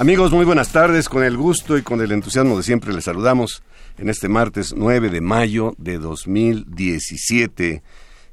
Amigos, muy buenas tardes. Con el gusto y con el entusiasmo de siempre les saludamos en este martes 9 de mayo de 2017.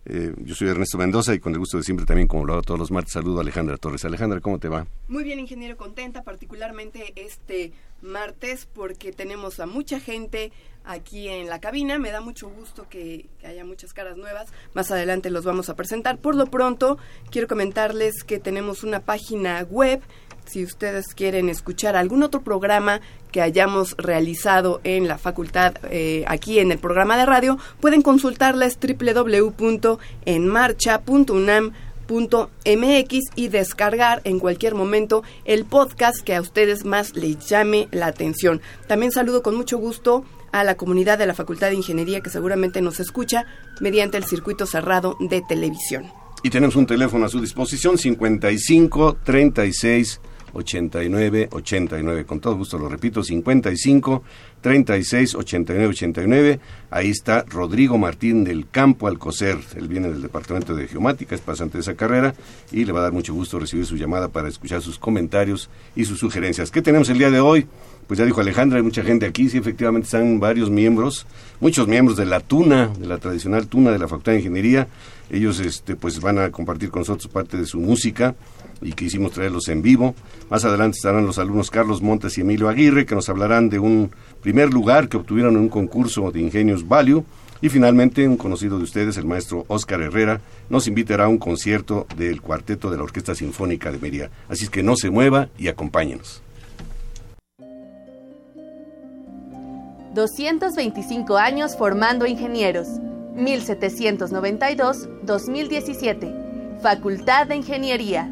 Eh, yo soy Ernesto Mendoza y con el gusto de siempre también, como lo hago todos los martes, saludo a Alejandra Torres. Alejandra, ¿cómo te va? Muy bien, ingeniero, contenta, particularmente este martes porque tenemos a mucha gente aquí en la cabina. Me da mucho gusto que, que, haya muchas caras nuevas. Más adelante los vamos a presentar. Por lo pronto, quiero comentarles que tenemos una página web si ustedes quieren escuchar algún otro programa que hayamos realizado en la facultad eh, aquí en el programa de radio, pueden consultarles www.enmarcha.unam.mx y descargar en cualquier momento el podcast que a ustedes más les llame la atención. También saludo con mucho gusto a la comunidad de la Facultad de Ingeniería que seguramente nos escucha mediante el circuito cerrado de televisión. Y tenemos un teléfono a su disposición 55 36 89 89. Con todo gusto lo repito, 55 36 89 89. Ahí está Rodrigo Martín del Campo Alcocer. Él viene del Departamento de Geomática, es pasante de esa carrera y le va a dar mucho gusto recibir su llamada para escuchar sus comentarios y sus sugerencias. ¿Qué tenemos el día de hoy? Pues ya dijo Alejandra, hay mucha gente aquí, sí, efectivamente están varios miembros, muchos miembros de la TUNA, de la tradicional TUNA de la Facultad de Ingeniería. Ellos este, pues van a compartir con nosotros parte de su música y quisimos traerlos en vivo. Más adelante estarán los alumnos Carlos Montes y Emilio Aguirre, que nos hablarán de un primer lugar que obtuvieron en un concurso de Ingenios Value. Y finalmente, un conocido de ustedes, el maestro Oscar Herrera, nos invitará a un concierto del cuarteto de la Orquesta Sinfónica de Mería. Así es que no se mueva y acompáñenos. 225 años formando ingenieros. 1792-2017. Facultad de Ingeniería.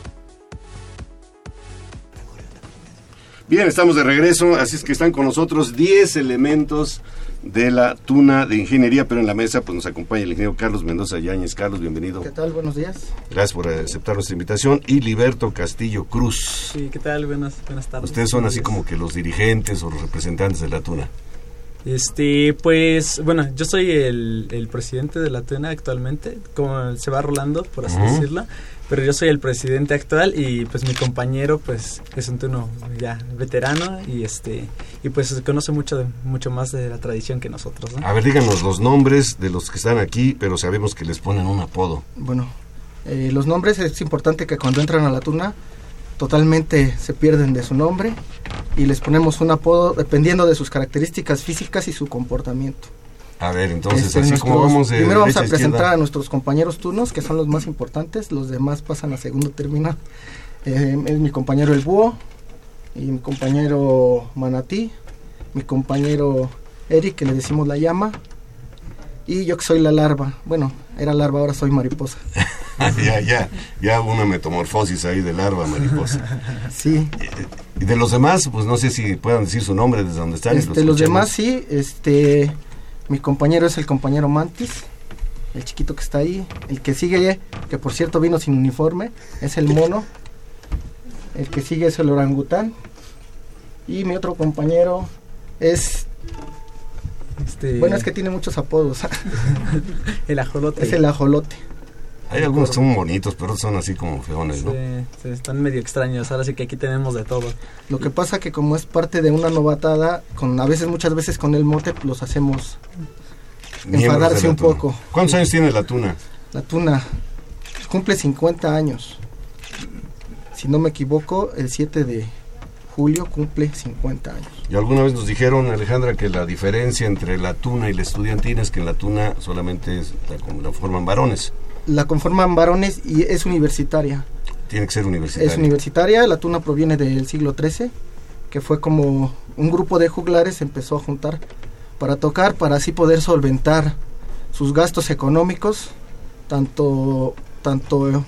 Bien, estamos de regreso, así es que están con nosotros 10 elementos de la Tuna de Ingeniería, pero en la mesa pues nos acompaña el ingeniero Carlos Mendoza Yáñez. Carlos, bienvenido. ¿Qué tal? Buenos días. Gracias por aceptar nuestra invitación. Y Liberto Castillo Cruz. Sí, ¿qué tal? Buenas, buenas tardes. Ustedes son así como que los dirigentes o los representantes de la Tuna. Este, pues, bueno, yo soy el, el presidente de la TUNA actualmente, como se va rolando, por así uh -huh. decirlo, pero yo soy el presidente actual y pues mi compañero pues es un tuno ya veterano y este y pues conoce mucho de, mucho más de la tradición que nosotros, ¿no? A ver, díganos los nombres de los que están aquí, pero sabemos que les ponen un apodo. Bueno, eh, los nombres es importante que cuando entran a la tuna totalmente se pierden de su nombre y les ponemos un apodo dependiendo de sus características físicas y su comportamiento. A ver, entonces, este, así nuestros, como vamos de Primero vamos a presentar izquierda. a nuestros compañeros turnos, que son los más importantes, los demás pasan a segundo término. Eh, es mi compañero El Búho, y mi compañero Manatí, mi compañero Eric, que le decimos La Llama, y yo que soy la larva. Bueno, era larva, ahora soy mariposa. ya, ya, ya una metamorfosis ahí de larva mariposa. sí. Y de los demás, pues no sé si puedan decir su nombre desde donde están. Este, los demás sí, este, mi compañero es el compañero Mantis, el chiquito que está ahí. El que sigue, que por cierto vino sin uniforme, es el mono. El que sigue es el orangután. Y mi otro compañero es este... Bueno, es que tiene muchos apodos. el ajolote. Es el ajolote. Hay algunos que son bonitos, pero son así como feones, ¿no? Sí, sí, están medio extraños. Ahora sí que aquí tenemos de todo. Lo que pasa que como es parte de una novatada, con a veces, muchas veces con el mote, los hacemos Miembros enfadarse un tuna. poco. ¿Cuántos años tiene la tuna? La tuna cumple 50 años. Si no me equivoco, el 7 de julio cumple 50 años. Y alguna vez nos dijeron, Alejandra, que la diferencia entre la tuna y la estudiantina es que en la tuna solamente es la, como la forman varones. La conforman varones y es universitaria. Tiene que ser universitaria. Es universitaria, la tuna proviene del siglo XIII, que fue como un grupo de juglares se empezó a juntar para tocar, para así poder solventar sus gastos económicos, tanto, tanto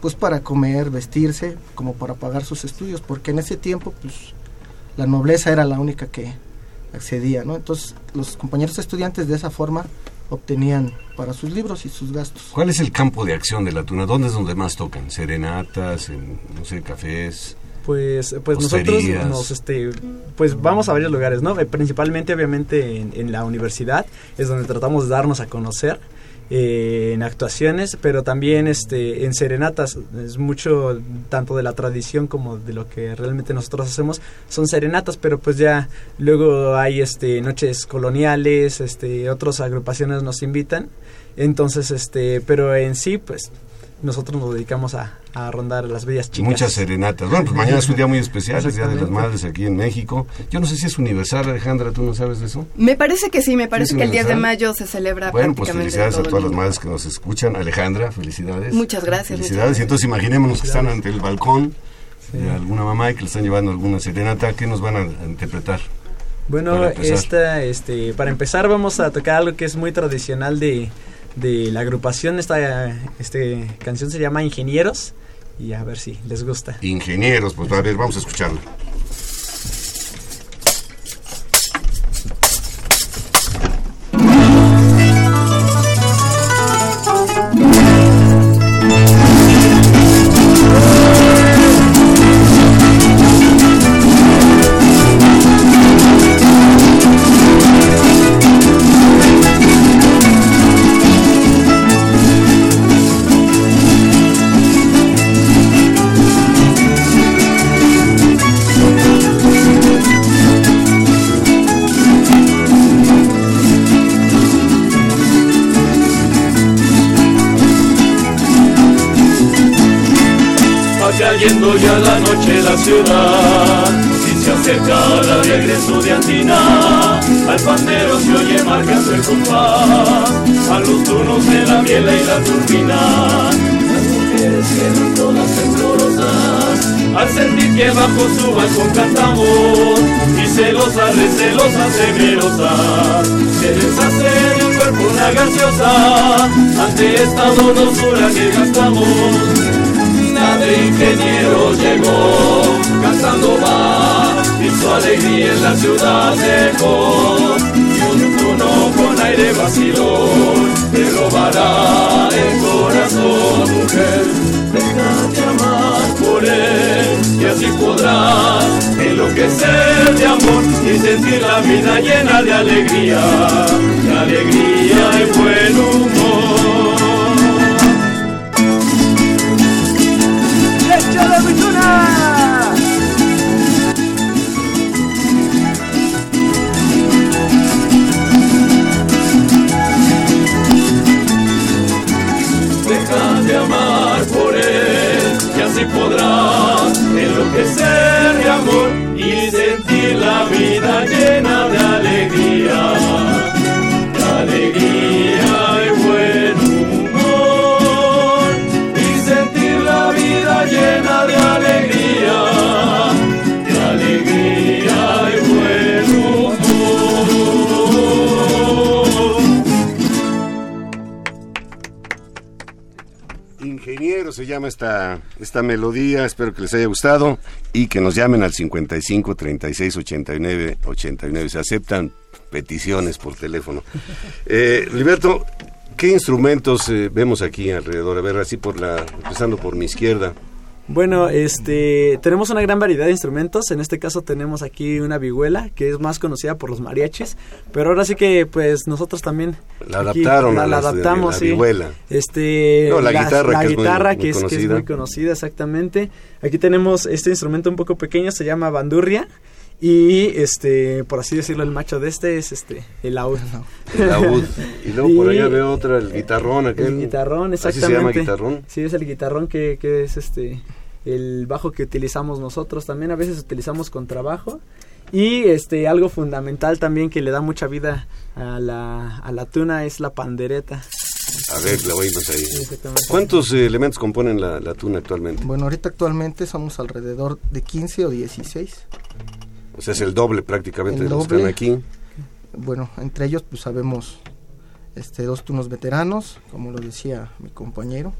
pues para comer, vestirse, como para pagar sus estudios, porque en ese tiempo pues la nobleza era la única que accedía, ¿no? Entonces los compañeros estudiantes de esa forma obtenían para sus libros y sus gastos. ¿Cuál es el campo de acción de la tuna? ¿Dónde es donde más tocan? ¿Serenatas? En, no sé, cafés? Pues, pues nosotros nos, este, pues vamos a varios lugares, ¿no? Eh, Principalmente, obviamente, en, en la universidad es donde tratamos de darnos a conocer eh, en actuaciones, pero también, este, en serenatas es mucho tanto de la tradición como de lo que realmente nosotros hacemos son serenatas, pero pues ya luego hay, este, noches coloniales, este, otras agrupaciones nos invitan, entonces, este, pero en sí, pues nosotros nos dedicamos a, a rondar las bellas chicas. Muchas serenatas. Bueno, pues mañana es un día muy especial, es Día de las. Madres aquí en México. Yo no sé si es universal, Alejandra, ¿tú no sabes de eso? Me parece que sí, me parece que el 10 de mayo se celebra Bueno, pues felicidades a todas el las madres que nos escuchan. Alejandra, felicidades. Muchas gracias, muchas Felicidades. gracias. Y entonces imaginémonos que están ante el balcón Sí. de alguna mamá y que le están llevando alguna serenata. ¿Qué nos van a, interpretar? Bueno, esta, este, para empezar vamos a tocar algo que es muy tradicional de, de la agrupación. Esta este, canción se llama Ingenieros y a ver si les gusta. Ingenieros, pues a ver, vamos a escucharla. Y así podrás enloquecer de amor y sentir la vida llena de alegría, de alegría y buen humor. Enloquecer de amor y sentir la vida llena de alegría, de alegría llama esta, esta melodía, espero que les haya gustado y que nos llamen al 55 36 89 89. Se aceptan peticiones por teléfono. Eh, Liberto, ¿qué instrumentos eh, vemos aquí alrededor? A ver, así por la, empezando por mi izquierda. Bueno, este, tenemos una gran variedad de instrumentos. En este caso tenemos aquí una vihuela, que es más conocida por los mariachis. Pero ahora sí que, pues, nosotros también... La adaptaron la, adaptamos, la sí. vihuela. Este, No, la guitarra, la que es muy- guitarra, muy que, es, que es conocida. muy conocida, exactamente. Aquí tenemos este instrumento un poco pequeño, se llama bandurria. Y, este, por así decirlo, el macho de este es este, el laúd. El laúd. Y luego por allá veo otra, el guitarrón aquel. El guitarrón, ¿Así exactamente. se llama guitarrón? Sí, es el guitarrón que, que es este el bajo que utilizamos nosotros. También a veces utilizamos contrabajo. Y este algo fundamental también que le da mucha vida a la, a la tuna es la pandereta. A ver, la oímos ahí. Sí, exactamente. ¿Cuántos eh, elementos componen la, la tuna actualmente? Bueno, ahorita actualmente somos alrededor de 15 o 16. O sea, es el doble prácticamente El de los que están aquí. Bueno, entre ellos pues sabemos este, dos tunos veteranos, como lo decía mi compañero,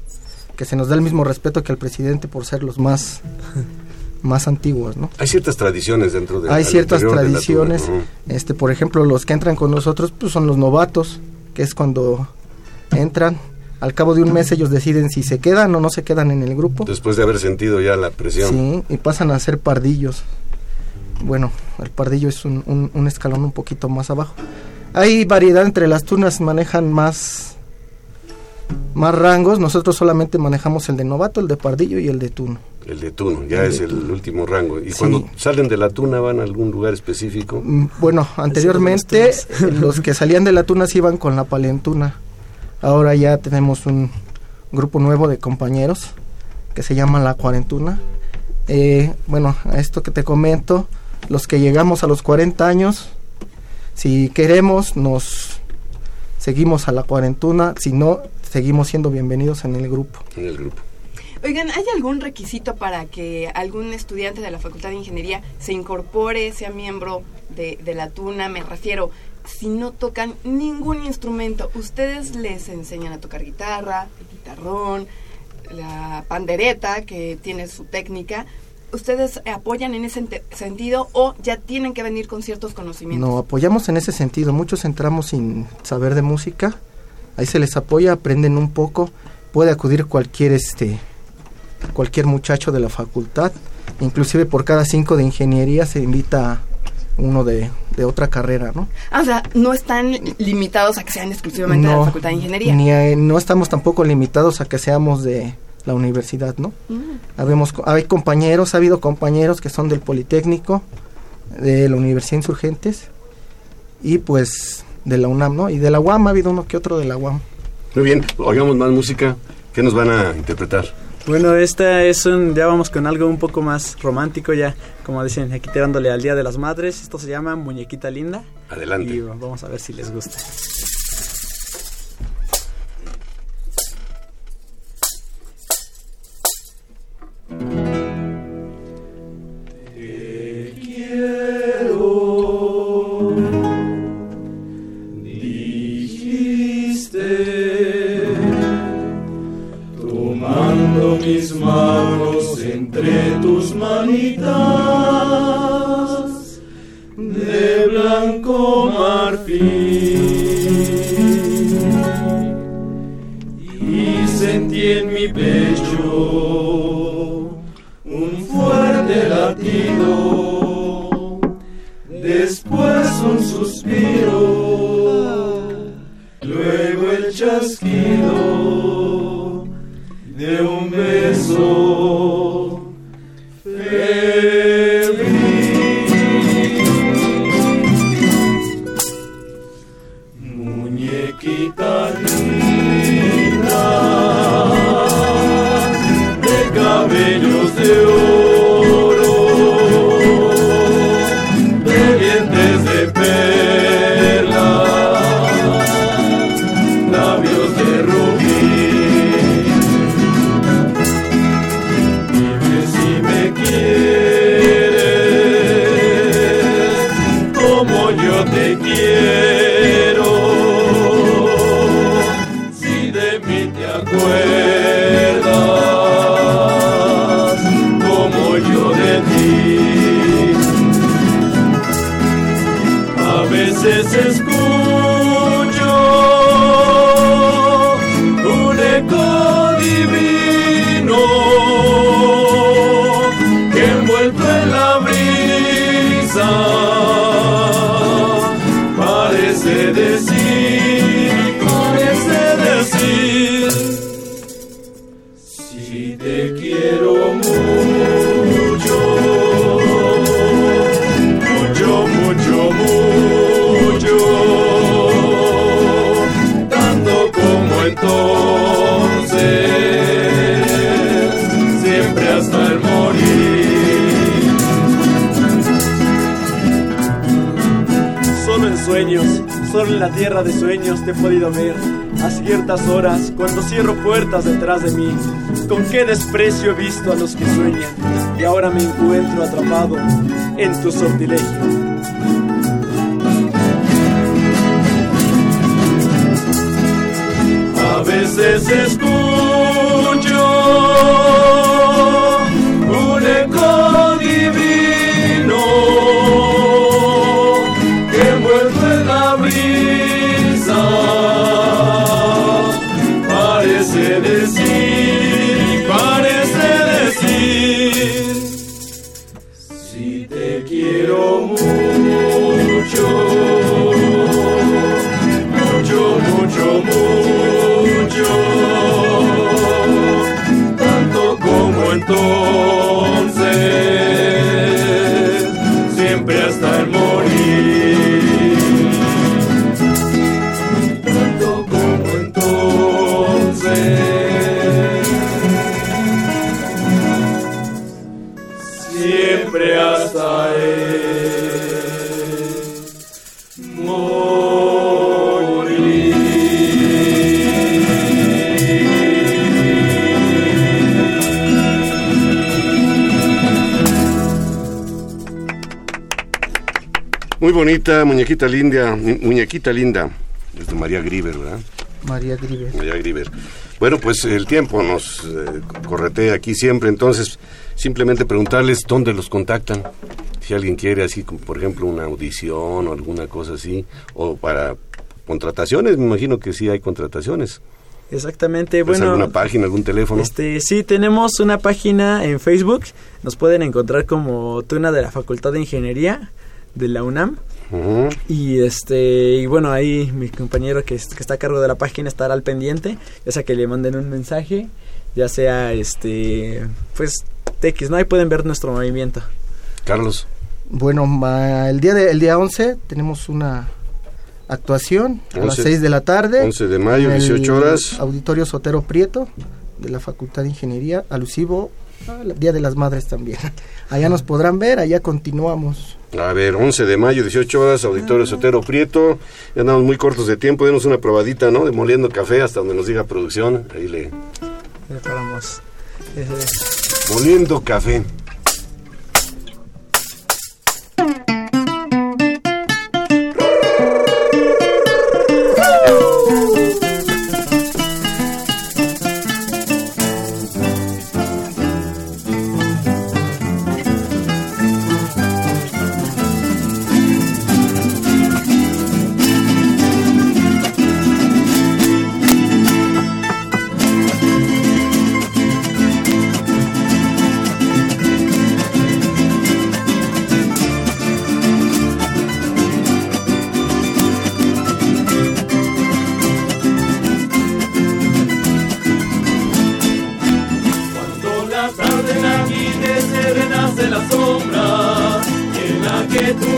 que se nos da el mismo respeto que al presidente por ser los más, más antiguos, ¿no? Hay ciertas tradiciones dentro de Hay ciertas de la tradiciones, este, por ejemplo, los que entran con nosotros pues son los novatos, que es cuando entran, al cabo de un mes ellos deciden si se quedan o no se quedan en el grupo. Después de haber sentido ya la presión. Sí, y pasan a ser pardillos. Bueno, el pardillo es un, un- un escalón un poquito más abajo. Hay variedad entre las tunas, manejan más, más rangos. Nosotros solamente manejamos el de novato, el de pardillo y el de tuno. El de tuno, ya El es el tuno. último rango. Y Sí. cuando salen de la tuna van a algún lugar específico. Mm, Bueno, anteriormente los que salían de la tuna se iban con la palentuna. Ahora ya tenemos un grupo nuevo de compañeros que se llama la cuarentuna. Eh, bueno, a esto que te comento, los que llegamos a los 40 años, si queremos nos seguimos a la cuarentuna, si no, seguimos siendo bienvenidos en el grupo. en el grupo. Oigan, ¿hay algún requisito para que algún estudiante de la Facultad de Ingeniería se incorpore, sea miembro de, de la Tuna? Me refiero, si no tocan ningún instrumento, ¿ustedes les enseñan a tocar guitarra, el guitarrón, la pandereta, que tiene su técnica? ¿Ustedes apoyan en ese sentido o ya tienen que venir con ciertos conocimientos? No, apoyamos en ese sentido. Muchos entramos sin saber de música. Ahí se les apoya, aprenden un poco. Puede acudir cualquier este cualquier muchacho de la facultad. Inclusive por cada cinco de ingeniería se invita uno de, de otra carrera, ¿no? Ah, o sea, no están limitados a que sean exclusivamente de la Facultad de Ingeniería. Ni a- no estamos tampoco limitados a que seamos de la universidad, ¿no? Mm. Habemos, hay compañeros, ha habido compañeros que son del Politécnico, de la Universidad Insurgentes y pues de la UNAM, ¿no? Y de la UAM ha habido uno que otro de la UAM. Muy bien, oigamos más música. ¿Qué nos van a interpretar? Bueno, esta es un, ya vamos con algo un poco más romántico ya, como dicen, aquí tirándole al Día de las Madres. Esto se llama Muñequita Linda. Adelante. Y vamos a ver si les gusta. Chasquido de un beso la tierra de sueños te he podido ver. A ciertas horas, cuando cierro puertas detrás de mí, con qué desprecio he visto a los que sueñan. Y ahora me encuentro atrapado en tu sortilegio. A veces escucho bonita, muñequita linda, mu- muñequita linda. Es de María Griver, ¿verdad? María Griver. María Griver. Bueno, pues el tiempo nos eh, corretea aquí siempre, entonces simplemente preguntarles dónde los contactan. Si alguien quiere así, como por ejemplo una audición o alguna cosa así, o para contrataciones, me imagino que sí hay contrataciones. Exactamente, ¿Pues bueno. alguna página, algún teléfono? Este, sí, tenemos una página en Facebook. Nos pueden encontrar como Tuna de la Facultad de Ingeniería de la UNAM. Y este, y bueno, ahí mi compañero que, es- que está a cargo de la página estará al pendiente, ya sea que le manden un mensaje, ya sea este, pues TX, ¿no? Ahí pueden ver nuestro movimiento. Carlos. Bueno, ma- el día de, el día 11 tenemos una actuación a las 11 6 de la tarde. 11 de mayo, en el 18 horas. Auditorio Sotero Prieto de la Facultad de Ingeniería, alusivo al Día de las Madres también. Allá nos podrán ver, allá continuamos. A ver, 11 de mayo, 18 horas, Auditorio Sotero Prieto. Ya andamos muy cortos de tiempo, denos una probadita, ¿no? De moliendo café hasta donde nos diga producción. Ahí le... Preparamos. ese- Moliendo café.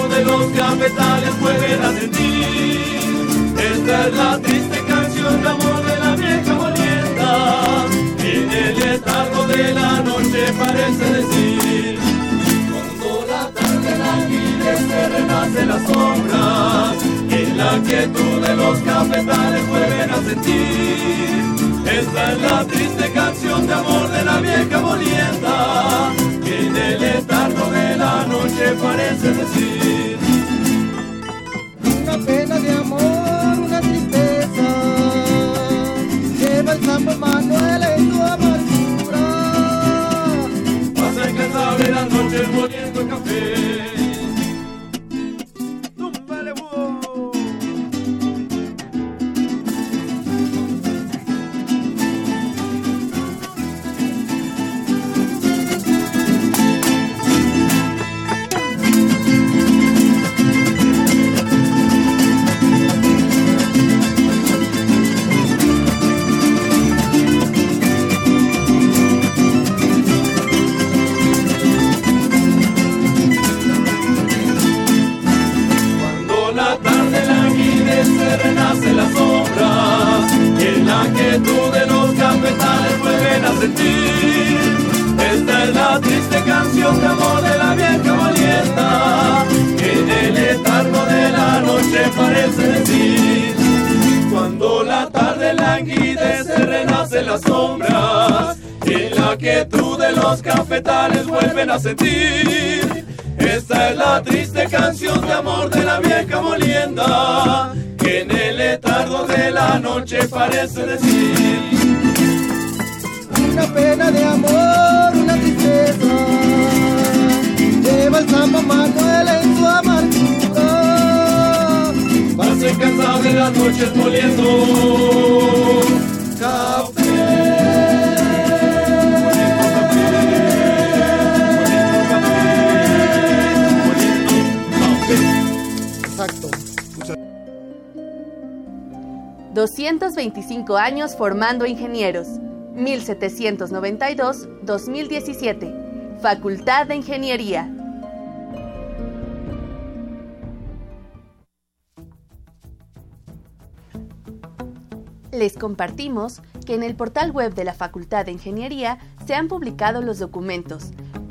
De los cafetales vuelven a sentir. Esta es la triste canción de amor de la vieja molienda en el letargo de la noche parece decir. Cuando la tarde languidece renace la sombra y en la quietud de los cafetales vuelven a sentir. Esta es la triste canción de amor de la vieja molienda en el letargo de la noche parece decir. Una pena de amor, una tristeza, lleva el San Manuel en tu amargura. Pasa incansable las noches moliendo café. Las sombras, y la quietud de los cafetales vuelven a sentir. Esta es la triste canción de amor de la vieja molienda, que en el letargo de la noche parece decir. Una pena de amor, una tristeza, lleva el San Manuel en su amargura. Pasen cansado de las noches moliendo 225 años formando ingenieros. 1792-2017. Facultad de Ingeniería. Les compartimos que en el portal web de la Facultad de Ingeniería se han publicado los documentos,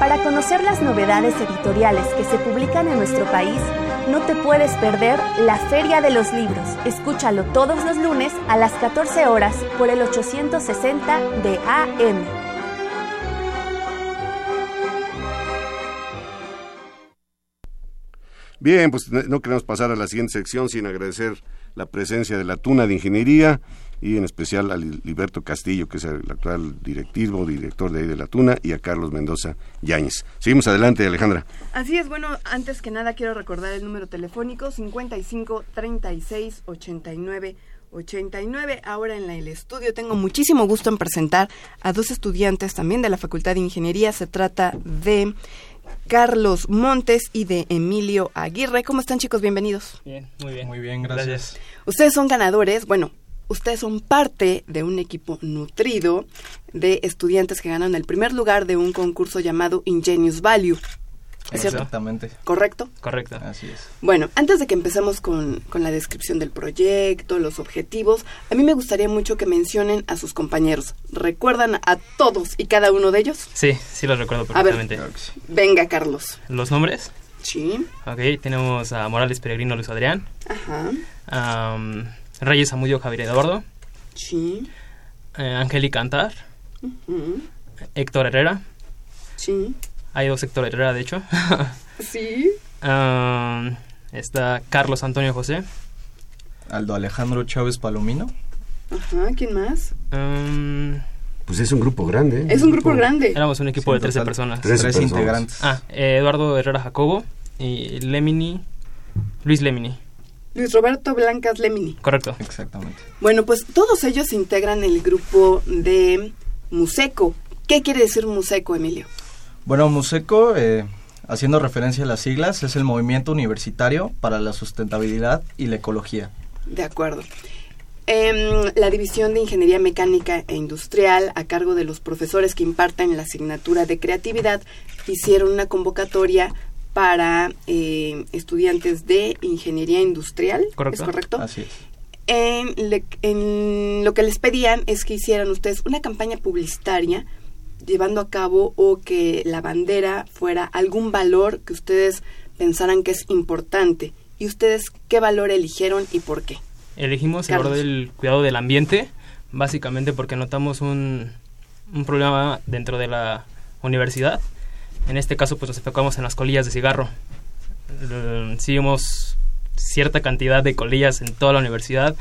Para conocer las novedades editoriales que se publican en nuestro país, no te puedes perder la Feria de los Libros. Escúchalo todos los lunes a las 14 horas por el 860 de AM. Bien, pues no queremos pasar a la siguiente sección sin agradecer la presencia de la Tuna de Ingeniería y en especial a Liberto Castillo, que es el actual directivo, director de ahí de la Tuna, y a Carlos Mendoza Yáñez. Seguimos adelante, Alejandra. Así es, bueno, antes que nada quiero recordar el número telefónico 55 36 89 89. Ahora en el estudio tengo muchísimo gusto en presentar a dos estudiantes también de la Facultad de Ingeniería. Se trata de Carlos Montes y de Emilio Aguirre. ¿Cómo están chicos? Bienvenidos. Bien, muy bien. Muy bien, gracias. Ustedes son ganadores, bueno, ustedes son parte de un equipo nutrido de estudiantes que ganaron el primer lugar de un concurso llamado Ingenious Value. ¿Es cierto? Exactamente. ¿Correcto? Correcto. Así es. Bueno, antes de que empecemos con, con, la descripción del proyecto, los objetivos, a mí me gustaría mucho que mencionen a sus compañeros. ¿Recuerdan a todos y cada uno de ellos? Sí, sí los recuerdo perfectamente. A ver, venga, Carlos. ¿Los nombres? Sí. Ok, tenemos a Morales Peregrino Luis Adrián. Ajá. Um, Reyes Amudio Javier Eduardo. Sí. Eh, Angélica Antar. Uh -huh. Héctor Herrera. Sí. Hay dos Héctor Herrera, de hecho. sí. Um, está Carlos Antonio José. Aldo Alejandro Chávez Palomino. Ajá, ¿quién más? Um, pues es un grupo grande. ¿eh? Es un grupo, grande. Éramos un equipo sí, de 13 personas. 13 Tres personas. integrantes. Ah, eh, Eduardo Herrera Jacobo y Lemini. Luis Lemini. Luis Roberto Blancas Lemini. Correcto. Exactamente. Bueno, pues todos ellos integran el grupo de Museco. ¿Qué quiere decir Museco, Emilio? Bueno, Museco, eh, haciendo referencia a las siglas, es el Movimiento Universitario para la Sustentabilidad y la Ecología. De acuerdo. Eh, la División de Ingeniería Mecánica e Industrial, a cargo de los profesores que imparten la asignatura de creatividad, hicieron una convocatoria para eh, estudiantes de ingeniería industrial. Correcto. ¿Es correcto? Así es. En, le, en, lo que les pedían es que hicieran ustedes una campaña publicitaria llevando a cabo o que la bandera fuera algún valor que ustedes pensaran que es importante. ¿Y ustedes qué valor eligieron y por qué? Elegimos el valor del cuidado del ambiente, básicamente porque notamos un, un problema dentro de la universidad. En este caso, pues nos enfocamos en las colillas de cigarro. Sí vimos cierta cantidad de colillas en toda la universidad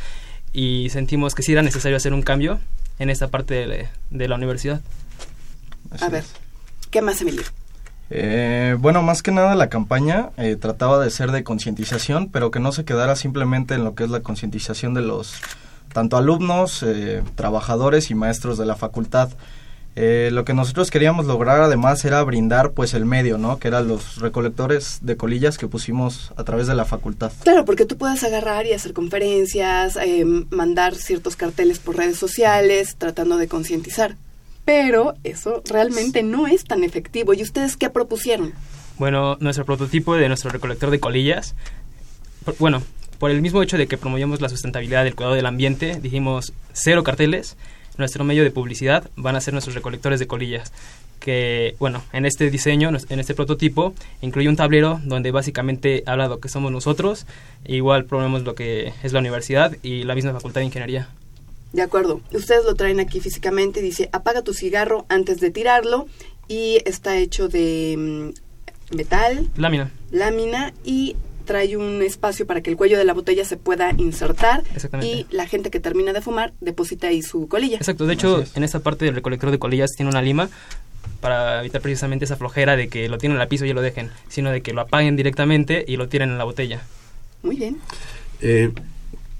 y sentimos que sí era necesario hacer un cambio en esta parte de, de la universidad. Así A ver, es. ¿qué más, Emilio? Eh, bueno, más que nada la campaña eh, trataba de ser de concientización, pero que no se quedara simplemente en lo que es la concientización de los tanto alumnos, eh, trabajadores y maestros de la facultad. Eh, lo que nosotros queríamos lograr además era brindar pues el medio, ¿no? Que eran los recolectores de colillas que pusimos a través de la facultad. Claro, porque tú puedes agarrar y hacer conferencias, eh, mandar ciertos carteles por redes sociales, tratando de concientizar. Pero eso realmente no es tan efectivo. ¿Y ustedes qué propusieron? Bueno, nuestro prototipo de nuestro recolector de colillas, por- bueno, por el mismo hecho de que promovemos la sustentabilidad del cuidado del ambiente, dijimos cero carteles, nuestro medio de publicidad van a ser nuestros recolectores de colillas, que, bueno, en este diseño, en este prototipo, incluye un tablero donde básicamente habla de lo que somos nosotros, e igual promovemos lo que es la universidad y la misma facultad de ingeniería. De acuerdo, ustedes lo traen aquí físicamente, dice apaga tu cigarro antes de tirarlo y está hecho de mm, metal, Lámina, lámina y trae un espacio para que el cuello de la botella se pueda insertar y la gente que termina de fumar deposita ahí su colilla. Exacto, de hecho, es. en esta parte del recolector de colillas tiene una lima para evitar precisamente esa flojera de que lo tienen al piso y lo dejen, sino de que lo apaguen directamente y lo tiren en la botella. Muy bien. Eh,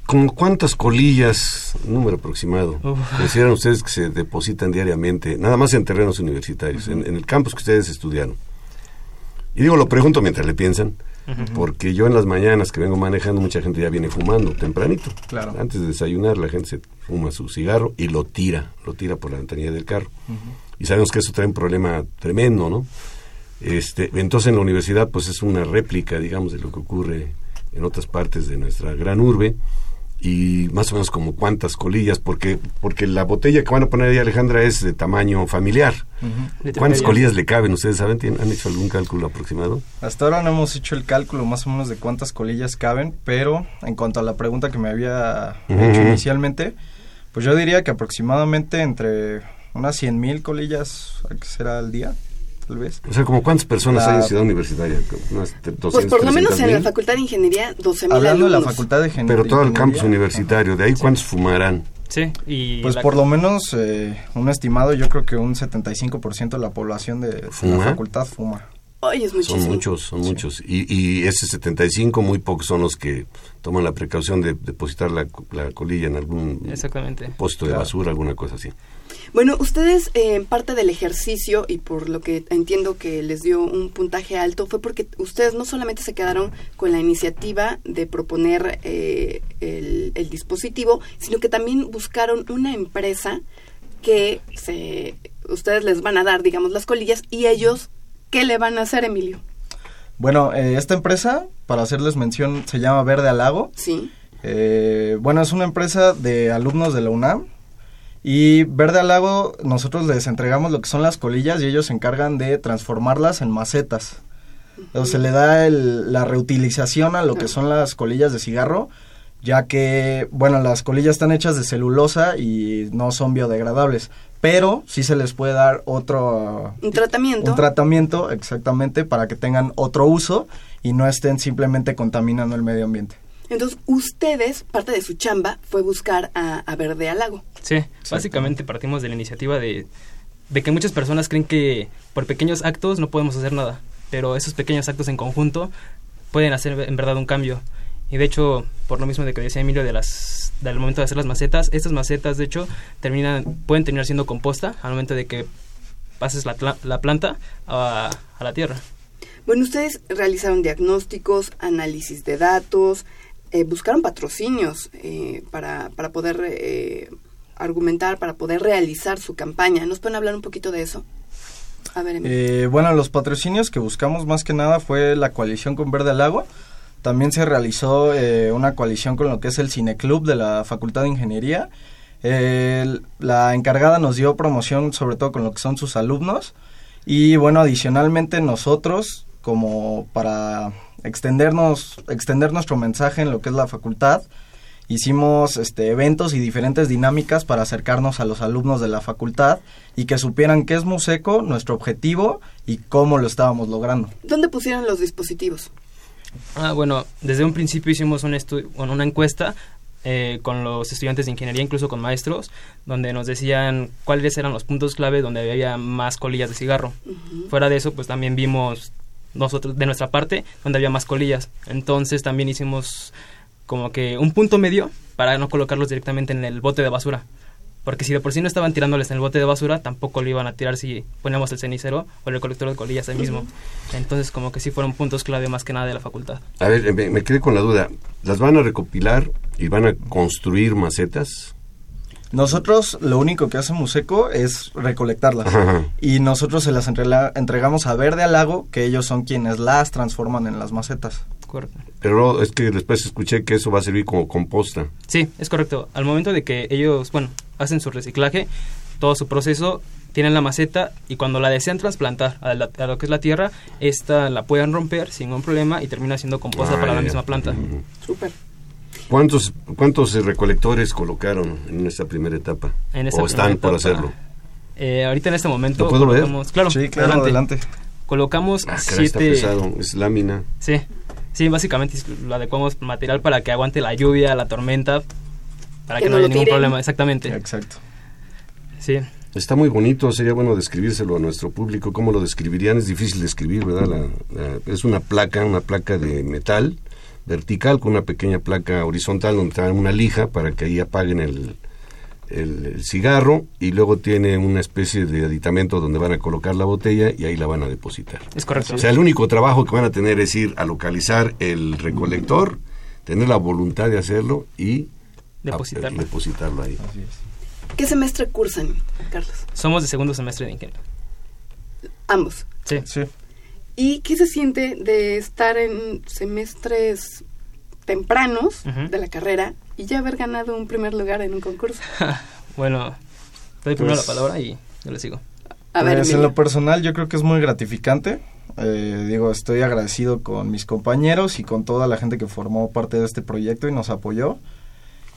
¿Con cuántas colillas, número aproximado, consideran ustedes que se depositan diariamente, nada más en terrenos universitarios, en, en el campus que ustedes estudiaron? Y digo, lo pregunto mientras le piensan, porque yo en las mañanas que vengo manejando, mucha gente ya viene fumando tempranito. Claro. Antes de desayunar, la gente se fuma su cigarro y lo tira, lo tira por la ventanilla del carro. Y sabemos que eso trae un problema tremendo, ¿no? Este, entonces en la universidad pues es una réplica, digamos, de lo que ocurre en otras partes de nuestra gran urbe y más o menos como cuántas colillas, porque porque la botella que van a poner ahí Alejandra es de tamaño familiar. ¿Cuántas colillas le caben? ¿Ustedes saben? ¿Tienen- ¿Han hecho algún cálculo aproximado? Hasta ahora no hemos hecho el cálculo más o menos de cuántas colillas caben, pero en cuanto a la pregunta que me había hecho inicialmente, pues yo diría que aproximadamente entre unas 100.000 colillas ¿qué será al día, tal vez. O sea, como cuántas personas La- hay en Ciudad Universitaria? Unas 200, Pues por lo menos en 300 la mil. Facultad de Ingeniería, 12 mil Hablando de la alumnos. facultad de Ingeniería. Pero todo el campus universitario, ¿de ahí cuántos fumarán? Sí, y Pues la- por lo menos eh, un estimado, yo creo que un 75% de la población de, la facultad fuma. Oye, es muchísimo. Son muchos, son muchos. Y, y ese 75, muy pocos son los que toman la precaución de depositar la, la colilla en algún Exactamente. depósito de Claro. basura, alguna cosa así. Bueno, ustedes eh, en parte del ejercicio y por lo que entiendo que les dio un puntaje alto fue porque ustedes no solamente se quedaron con la iniciativa de proponer eh, el, el dispositivo, sino que también buscaron una empresa que se, ustedes les van a dar, digamos, las colillas y ellos, ¿qué le van a hacer, Emilio? Bueno, eh, esta empresa, para hacerles mención, se llama Verde Alago. Sí. Eh, bueno, es una empresa de alumnos de la UNAM. Y Verde al Lago, nosotros les entregamos lo que son las colillas y ellos se encargan de transformarlas en macetas. O se le da el- la reutilización a lo que son las colillas de cigarro, ya que, bueno, las colillas están hechas de celulosa y no son biodegradables, pero sí se les puede dar otro... Un tratamiento. Un tratamiento, exactamente, para que tengan otro uso y no estén simplemente contaminando el medio ambiente. Entonces, ustedes, parte de su chamba fue buscar a, a Verde al Lago. Sí, básicamente partimos de la iniciativa de, de que muchas personas creen que por pequeños actos no podemos hacer nada, pero esos pequeños actos en conjunto pueden hacer en verdad un cambio. Y de hecho, por lo mismo de que decía Emilio de las del momento de hacer las macetas, estas macetas de hecho terminan pueden terminar siendo composta al momento de que pases la, la planta a, a la tierra. Bueno, ustedes realizaron diagnósticos, análisis de datos, eh, buscaron patrocinios eh, para, para poder eh, argumentar, para poder realizar su campaña. ¿Nos pueden hablar un poquito de eso? A ver. Eh, bueno, los patrocinios que buscamos más que nada fue la coalición con Verde al Agua. También se realizó eh, una coalición con lo que es el Cineclub de la Facultad de Ingeniería. La encargada nos dio promoción sobre todo con lo que son sus alumnos. Y bueno, adicionalmente nosotros, como para extendernos, extender nuestro mensaje en lo que es la facultad, hicimos este, eventos y diferentes dinámicas para acercarnos a los alumnos de la facultad y que supieran qué es Museco, nuestro objetivo y cómo lo estábamos logrando. ¿Dónde pusieron los dispositivos? Ah, bueno, desde un principio hicimos un bueno, una encuesta eh, con los estudiantes de ingeniería, incluso con maestros, donde nos decían cuáles eran los puntos clave donde había más colillas de cigarro. Fuera de eso, pues también vimos nosotros, de nuestra parte, donde había más colillas. Entonces también hicimos como que un punto medio para no colocarlos directamente en el bote de basura. Porque si de por sí no estaban tirándoles en el bote de basura, tampoco lo iban a tirar si poníamos el cenicero o el colector de colillas ahí mismo. Entonces, como que sí fueron puntos clave más que nada de la facultad. A ver, me, quedé con la duda. ¿Las van a recopilar y van a construir macetas? Nosotros lo único que hace Museco es recolectarlas y nosotros se las entregamos a Verde al Lago, que ellos son quienes las transforman en las macetas. Pero es que después escuché que eso va a servir como composta. Sí, es correcto. Al momento de que ellos, bueno, hacen su reciclaje, todo su proceso, tienen la maceta y cuando la desean trasplantar a, lo que es la tierra, esta la pueden romper sin ningún problema y termina siendo composta para la misma planta. Súper. ¿Cuántos, ¿Cuántos recolectores colocaron en esta primera etapa? ¿O están por hacerlo? Eh, ahorita en este momento... ¿Lo puedo ver? Claro, sí, claro, adelante. Colocamos ah, siete... pesado, es lámina. Sí, Sí, básicamente lo adecuamos material para que aguante la lluvia, la tormenta, para que, no, haya ningún problema, exactamente. Exacto. Sí. Está muy bonito, sería bueno describírselo a nuestro público. ¿Cómo lo describirían? Es difícil de escribir, ¿verdad? es una placa, una placa de metal vertical con una pequeña placa horizontal donde trae una lija para que ahí apaguen el, el, cigarro y luego tiene una especie de aditamento donde van a colocar la botella y ahí la van a depositar. Es correcto. O sea, el único trabajo que van a tener es ir a localizar el recolector, tener la voluntad de hacerlo y depositarlo, depositarlo ahí. ¿Qué semestre cursan, Carlos? Somos de segundo semestre de ingeniería. Ambos. Sí. sí. ¿Y qué se siente de estar en semestres tempranos de la carrera y ya haber ganado un primer lugar en un concurso. bueno, doy primero la pues palabra y yo le sigo. A ver, pues, en lo personal yo creo que es muy gratificante. Eh, digo, estoy agradecido con mis compañeros y con toda la gente que formó parte de este proyecto y nos apoyó.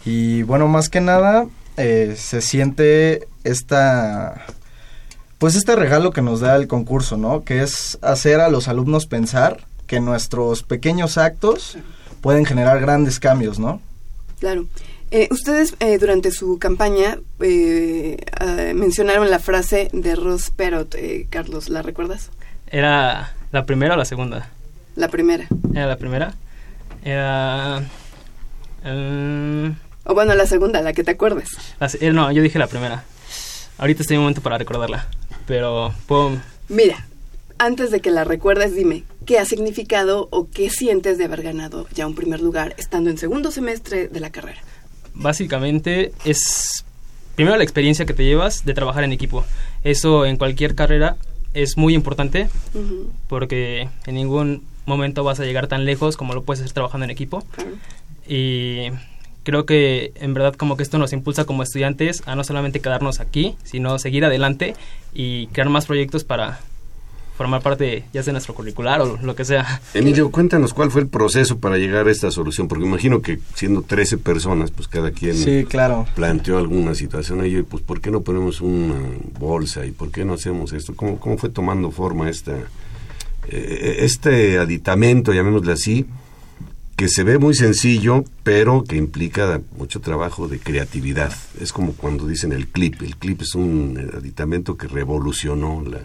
Y bueno, más que nada, eh, se siente esta, pues este regalo que nos da el concurso, ¿no? Que es hacer a los alumnos pensar que nuestros pequeños actos pueden generar grandes cambios, ¿no? Claro. Eh, ustedes eh, durante su campaña eh, ah, mencionaron la frase de Ross Perot, Carlos, ¿la recuerdas? ¿Era la primera o la segunda? La primera. ¿Era la primera? Era... o bueno, la segunda, la que te acuerdes. no, yo dije la primera. Ahorita estoy en un momento para recordarla, pero puedo... Mira, antes de que la recuerdes, dime, ¿qué ha significado o qué sientes de haber ganado ya un primer lugar estando en segundo semestre de la carrera? Básicamente es primero la experiencia que te llevas de trabajar en equipo. Eso en cualquier carrera es muy importante porque en ningún momento vas a llegar tan lejos como lo puedes hacer trabajando en equipo. Y creo que en verdad como que esto nos impulsa como estudiantes a no solamente quedarnos aquí, sino seguir adelante y crear más proyectos para formar parte ya sea nuestro curricular o lo que sea. Emilio, cuéntanos cuál fue el proceso para llegar a esta solución, porque imagino que siendo 13 personas, pues cada quien sí, claro. planteó alguna situación ahí, pues ¿por qué no ponemos una bolsa y por qué no hacemos esto? ¿Cómo, cómo fue tomando forma esta, eh, este aditamento, llamémosle así, que se ve muy sencillo, pero que implica mucho trabajo de creatividad. Es como cuando dicen el clip. El clip es un aditamento que revolucionó la,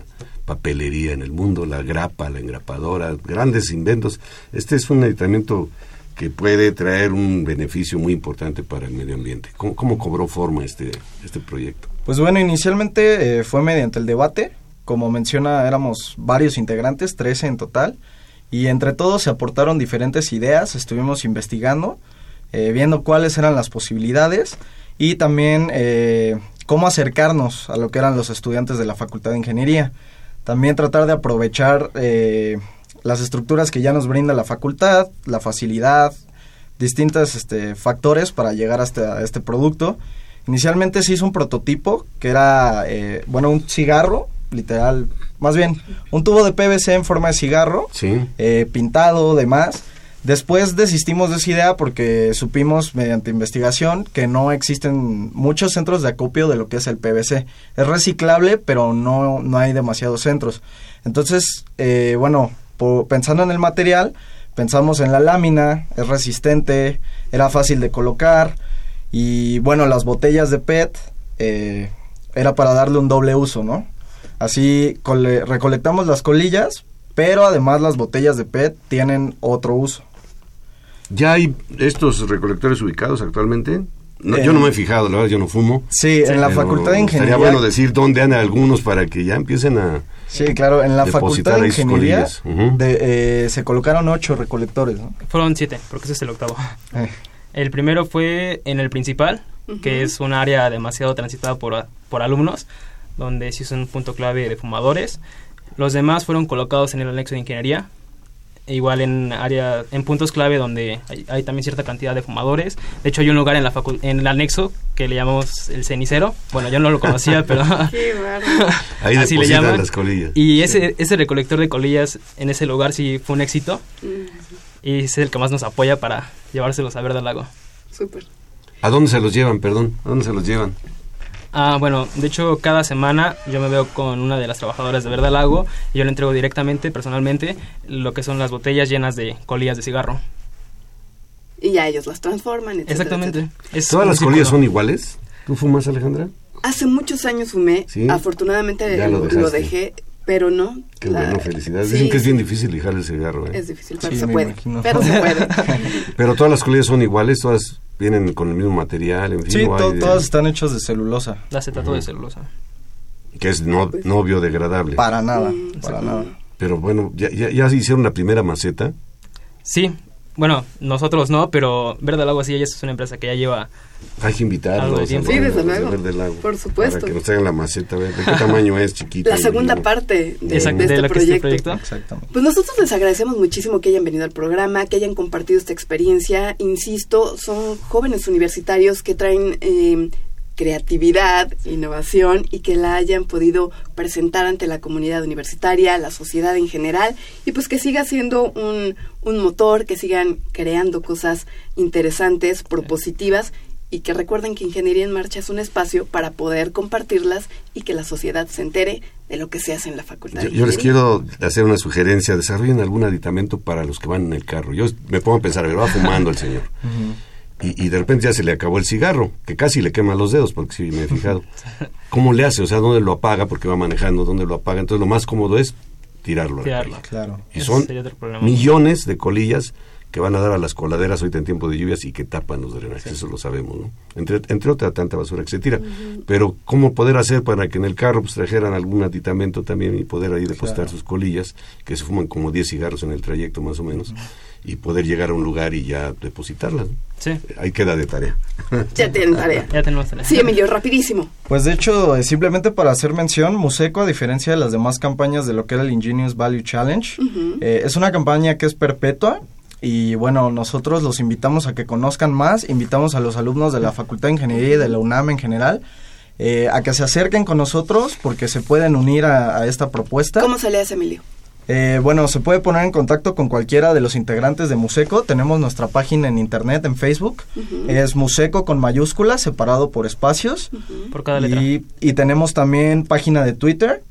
papelería en el mundo, la grapa, la engrapadora, grandes inventos. Este es un aditamiento que puede traer un beneficio muy importante para el medio ambiente. ¿Cómo, cobró forma este, este proyecto? Pues bueno, inicialmente eh, fue mediante el debate. Como menciona, éramos varios integrantes, 13 en total, y entre todos se aportaron diferentes ideas, estuvimos investigando, eh, viendo cuáles eran las posibilidades y también eh, cómo acercarnos a lo que eran los estudiantes de la Facultad de Ingeniería. También tratar de aprovechar eh, las estructuras que ya nos brinda la facultad, la facilidad, distintos este, factores para llegar hasta este producto. Inicialmente se hizo un prototipo que era, bueno, un cigarro, literal, más bien, un tubo de PVC en forma de cigarro, sí. eh, pintado, demás. Después desistimos de esa idea porque supimos mediante investigación que no existen muchos centros de acopio de lo que es el PVC. Es reciclable, pero no, no hay demasiados centros. Entonces, eh, bueno, pensando en el material, pensamos en la lámina, es resistente, era fácil de colocar y bueno, las botellas de PET eh, era para darle un doble uso, ¿no? Así recolectamos las colillas, pero además las botellas de PET tienen otro uso. ¿Ya hay estos recolectores ubicados actualmente? yo no me he fijado, la verdad, yo no fumo. Sí, en la Facultad de Ingeniería. Sería bueno decir dónde han algunos para que ya empiecen a. Sí, claro, en la Facultad de Ingeniería eh, se colocaron ocho recolectores. ¿no? Fueron siete, porque ese es el octavo. Eh. El primero fue en el principal, que es un área demasiado transitada por, por alumnos, donde sí es un punto clave de fumadores. Los demás fueron colocados en el anexo de ingeniería, e igual en área en puntos clave donde hay, también cierta cantidad de fumadores. De hecho hay un lugar en la en el anexo que le llamamos el cenicero. Bueno yo no lo conocía pero ahí así le llaman. las colillas. Y ese ese recolector de colillas en ese lugar sí fue un éxito. Y es el que más nos apoya para llevárselos a ver del lago. Súper. A dónde se los llevan perdón a dónde se los llevan Ah, bueno, de hecho cada semana yo me veo con una de las trabajadoras de Verde Lago y yo le entrego directamente, personalmente, lo que son las botellas llenas de colillas de cigarro. Y ya ellos las transforman. Exactamente. ¿Todas las colillas son iguales? ¿Tú fumas, Alejandra? Hace muchos años fumé. Afortunadamente lo, dejé, pero no. Qué bueno, felicidades. Dicen que es bien difícil dejar el cigarro. ¿eh? Es difícil, pero se puede. Pero se puede. pero todas las colillas son iguales, todas vienen con el mismo material, en fin. Sí, todas están hechas de celulosa. La acetato de celulosa. Que es no, no biodegradable. Para nada, mm, para nada. Pero bueno, ¿ya, ya, ya hicieron la primera maceta? Sí, bueno, nosotros no, pero Verde Lago sí, ella es una empresa que ya lleva... Hay que invitarlos. Sí, desde luego. Verde Lago, por supuesto. Para que nos traigan la maceta, ¿de qué tamaño es, chiquita? La segunda parte de, este, proyecto. Exactamente. Pues nosotros les agradecemos muchísimo que hayan venido al programa, que hayan compartido esta experiencia. Insisto, son jóvenes universitarios que traen... Eh, creatividad, innovación y que la hayan podido presentar ante la comunidad universitaria, la sociedad en general y pues que siga siendo un, un motor, que sigan creando cosas interesantes, propositivas y que recuerden que Ingeniería en Marcha es un espacio para poder compartirlas y que la sociedad se entere de lo que se hace en la facultad. Yo, les quiero hacer una sugerencia, desarrollen algún aditamento para los que van en el carro. Yo me pongo a pensar, va fumando el señor y, de repente ya se le acabó el cigarro, que casi le quema los dedos, porque si me he fijado. ¿Cómo le hace? O sea, ¿dónde lo apaga? Porque va manejando, ¿dónde lo apaga? Entonces lo más cómodo es tirarlo. claro. Y son millones de colillas que van a dar a las coladeras ahorita en tiempo de lluvias y que tapan los drenajes, eso lo sabemos, ¿no? Entre, entre otra tanta basura que se tira. Pero ¿cómo poder hacer para que en el carro pues, trajeran algún aditamento también y poder ahí depositar sus colillas, que se fuman como 10 cigarros en el trayecto más o menos? Y poder llegar a un lugar y ya depositarlas. Sí. Ahí queda de tarea. Ya tienen tarea. Ya tenemos tarea. Sí, Emilio, rapidísimo. Pues de hecho, eh, simplemente para hacer mención, Museco, a diferencia de las demás campañas de lo que era el Ingenious Value Challenge, eh, es una campaña que es perpetua. Y bueno, nosotros los invitamos a que conozcan más, invitamos a los alumnos de la Facultad de Ingeniería y de la UNAM en general, eh, a que se acerquen con nosotros porque se pueden unir a, a esta propuesta. ¿Cómo se le hace, Emilio? Eh, bueno, se puede poner en contacto con cualquiera de los integrantes de Museco. Tenemos nuestra página en internet, en Facebook. Es Museco con mayúsculas, separado por espacios. Por cada letra. Y, tenemos también página de Twitter.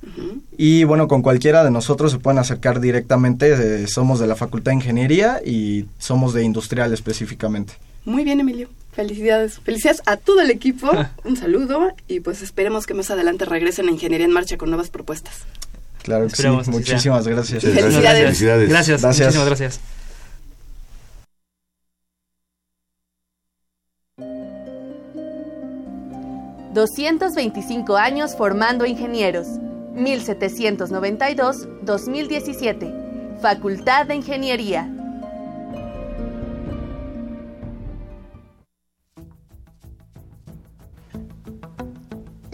Y bueno, con cualquiera de nosotros se pueden acercar directamente. Eh, somos de la Facultad de Ingeniería y somos de Industrial específicamente. Muy bien, Emilio. Felicidades. Felicidades a todo el equipo. Un saludo y pues esperemos que más adelante regresen a Ingeniería en Marcha con nuevas propuestas. Claro que sí. Muchísimas gracias. Felicidades. Gracias. gracias. Muchísimas gracias. ...225 años formando ingenieros... ...1792-2017... ...Facultad de Ingeniería...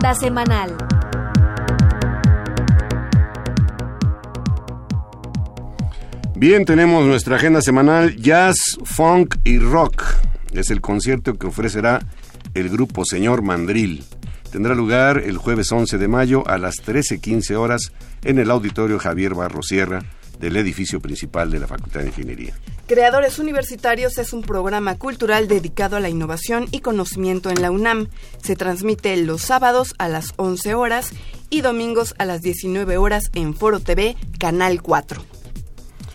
Semanal. Bien, tenemos nuestra agenda semanal Jazz, Funk y Rock. Es el concierto que ofrecerá el grupo Señor Mandril. Tendrá lugar el jueves 11 de mayo a las 13.15 horas en el auditorio Javier Barro Sierra del edificio principal de la Facultad de Ingeniería. Creadores Universitarios es un programa cultural dedicado a la innovación y conocimiento en la UNAM. Se transmite los sábados a las 11 horas y domingos a las 19 horas en Foro TV, Canal 4.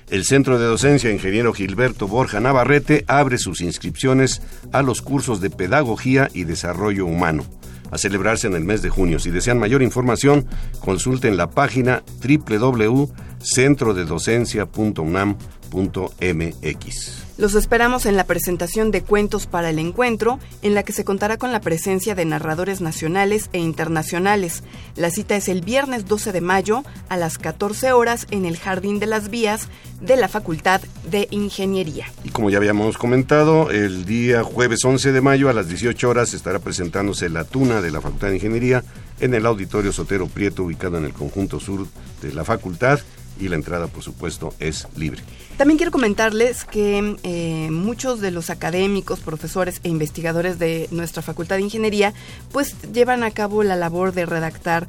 El Centro de Docencia Ingeniero Gilberto Borja Navarrete abre sus inscripciones a los cursos de Pedagogía y Desarrollo Humano, a celebrarse en el mes de junio. Si desean mayor información, consulten la página www.centrodedocencia.unam.mx. Los esperamos en la presentación de Cuentos para el Encuentro, en la que se contará con la presencia de narradores nacionales e internacionales. La cita es el viernes 12 de mayo a las 14 horas en el Jardín de las Vías de la Facultad de Ingeniería. Y como ya habíamos comentado, el día jueves 11 de mayo a las 18 horas estará presentándose la tuna de la Facultad de Ingeniería en el Auditorio Sotero Prieto, ubicado en el conjunto sur de la facultad, y la entrada, por supuesto, es libre. También quiero comentarles que eh, muchos de los académicos, profesores e investigadores de nuestra Facultad de Ingeniería, pues llevan a cabo la labor de redactar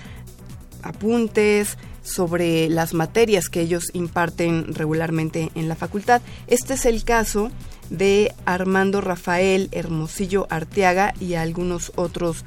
apuntes sobre las materias que ellos imparten regularmente en la facultad. Este es el caso de Armando Rafael Hermosillo Arteaga y algunos otros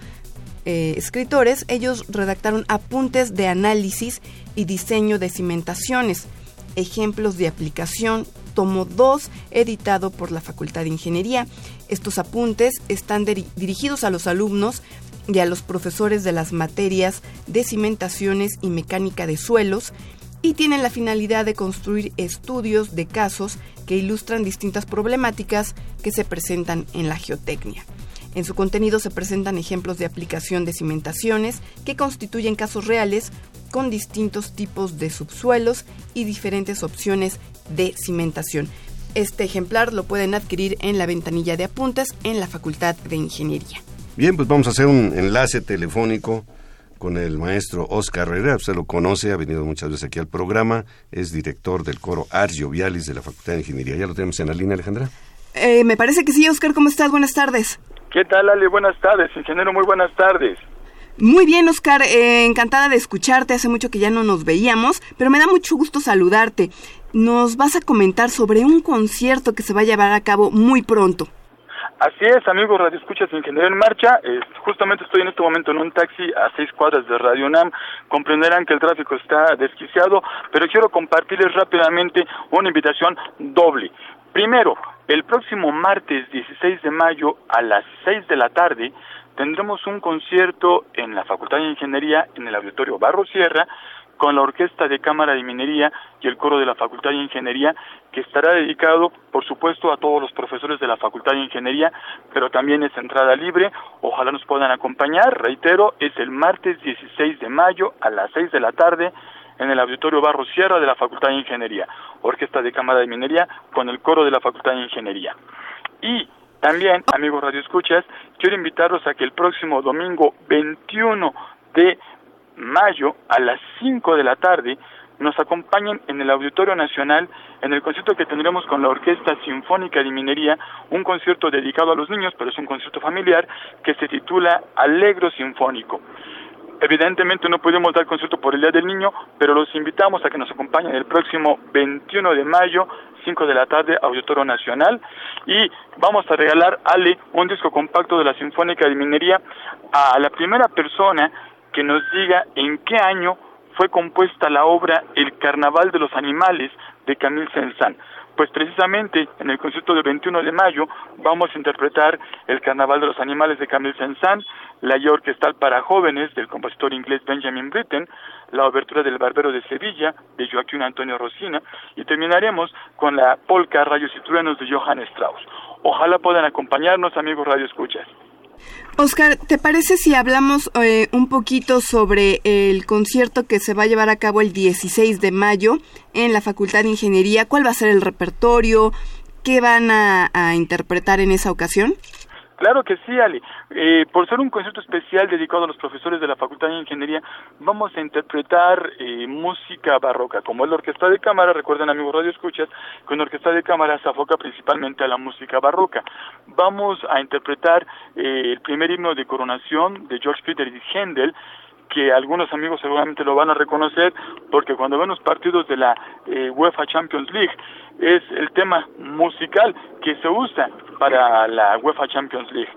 eh, escritores. Ellos redactaron apuntes de análisis y diseño de cimentaciones ejemplos de aplicación, tomo 2, editado por la Facultad de Ingeniería. Estos apuntes están dirigidos a los alumnos y a los profesores de las materias de cimentaciones y mecánica de suelos y tienen la finalidad de construir estudios de casos que ilustran distintas problemáticas que se presentan en la geotecnia. En su contenido se presentan ejemplos de aplicación de cimentaciones que constituyen casos reales con distintos tipos de subsuelos y diferentes opciones de cimentación. Este ejemplar lo pueden adquirir en la ventanilla de apuntes en la Facultad de Ingeniería. Bien, pues vamos a hacer un enlace telefónico con el maestro Oscar Herrera. Usted lo conoce, ha venido muchas veces aquí al programa. Es director del coro Ars Jovialis de la Facultad de Ingeniería. ¿Ya lo tenemos en la línea, Alejandra? Eh, me parece que sí, Oscar. ¿Cómo estás? Buenas tardes. ¿Qué tal, Ale? Buenas tardes, ingeniero. Muy buenas tardes. Muy bien, Oscar, eh, encantada de escucharte. Hace mucho que ya no nos veíamos, pero me da mucho gusto saludarte. Nos vas a comentar sobre un concierto que se va a llevar a cabo muy pronto. Así es, amigos Radio Escuchas Ingeniero en Marcha. justamente estoy en este momento en un taxi a seis cuadras de Radio NAM. Comprenderán que el tráfico está desquiciado, pero quiero compartirles rápidamente una invitación doble. Primero, el próximo martes 16 de mayo a las 6 de la tarde tendremos un concierto en la Facultad de Ingeniería en el Auditorio Barro Sierra con la Orquesta de Cámara de Minería y el coro de la Facultad de Ingeniería, que estará dedicado, por supuesto, a todos los profesores de la Facultad de Ingeniería, pero también es entrada libre. Ojalá nos puedan acompañar. Reitero, es el martes 16 de mayo a las 6 de la tarde en el Auditorio Barro Sierra de la Facultad de Ingeniería, Orquesta de Cámara de Minería con el coro de la Facultad de Ingeniería. Y también, amigos radioescuchas, quiero invitarlos a que el próximo domingo 21 de mayo a las 5 de la tarde nos acompañen en el Auditorio Nacional en el concierto que tendremos con la Orquesta Sinfónica de Minería, un concierto dedicado a los niños, pero es un concierto familiar que se titula Alegro Sinfónico. Evidentemente no pudimos dar concierto por el Día del Niño, pero los invitamos a que nos acompañen el próximo 21 de mayo, 5 de la tarde, Auditorio Nacional, y vamos a regalar, Ale, un disco compacto de la Sinfónica de Minería a la primera persona que nos diga en qué año fue compuesta la obra El Carnaval de los Animales de Camille Saint-Saëns pues precisamente en el concierto del 21 de mayo vamos a interpretar el Carnaval de los Animales de Camille Saint-Saëns, la guía orquestal para jóvenes del compositor inglés Benjamin Britten, la obertura del Barbero de Sevilla de Joaquín Antonio Rosina y terminaremos con la polka Rayos y Truenos de Johann Strauss. Ojalá puedan acompañarnos, amigos Radio Escuchas. Oscar, ¿te parece si hablamos eh, un poquito sobre el concierto que se va a llevar a cabo el 16 de mayo en la Facultad de Ingeniería? ¿Cuál va a ser el repertorio? ¿Qué van a interpretar en esa ocasión? Claro que sí, Ali. Eh, por ser un concierto especial dedicado a los profesores de la Facultad de Ingeniería, vamos a interpretar eh, música barroca, como es la orquesta de cámara, recuerden amigos Radio Escuchas, con la orquesta de cámara se afoca principalmente a la música barroca. Vamos a interpretar eh, el primer himno de coronación de George Friedrich Händel, que algunos amigos seguramente lo van a reconocer porque cuando ven los partidos de la eh, UEFA Champions League es el tema musical que se usa para la UEFA Champions League.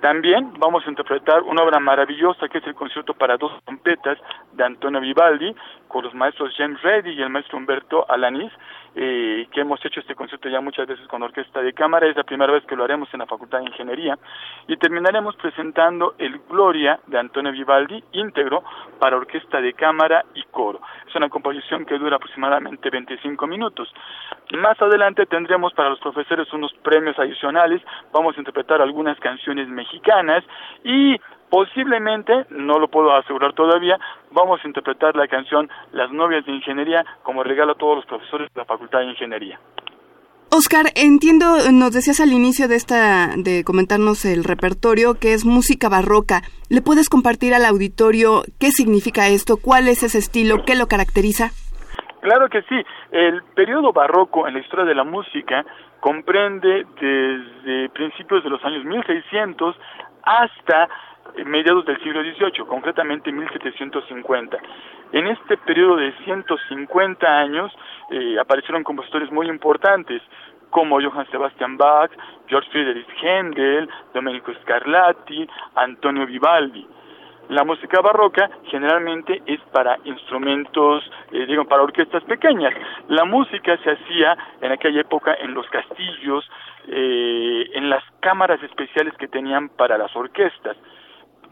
También vamos a interpretar una obra maravillosa que es el concierto para dos trompetas de Antonio Vivaldi con los maestros James Reddy y el maestro Humberto Alanis eh, que hemos hecho este concierto ya muchas veces con orquesta de cámara, es la primera vez que lo haremos en la Facultad de Ingeniería, y terminaremos presentando el Gloria de Antonio Vivaldi, íntegro para orquesta de cámara y coro. Es una composición que dura aproximadamente 25 minutos. Más adelante tendremos para los profesores unos premios adicionales, vamos a interpretar algunas canciones mexicanas y Posiblemente, no lo puedo asegurar todavía, vamos a interpretar la canción Las novias de ingeniería como regalo a todos los profesores de la Facultad de Ingeniería. Oscar, entiendo, nos decías al inicio de esta, de comentarnos el repertorio, que es música barroca. ¿Le puedes compartir al auditorio qué significa esto? ¿Cuál es ese estilo? ¿Qué lo caracteriza? Claro que sí. El periodo barroco en la historia de la música comprende desde principios de los años 1600 hasta mediados del siglo XVIII, concretamente 1750. En este periodo de 150 años eh, aparecieron compositores muy importantes como Johann Sebastian Bach, George Friedrich Händel, Domenico Scarlatti, Antonio Vivaldi. La música barroca generalmente es para instrumentos, eh, digo, para orquestas pequeñas. La música se hacía en aquella época en los castillos, eh, en las cámaras especiales que tenían para las orquestas.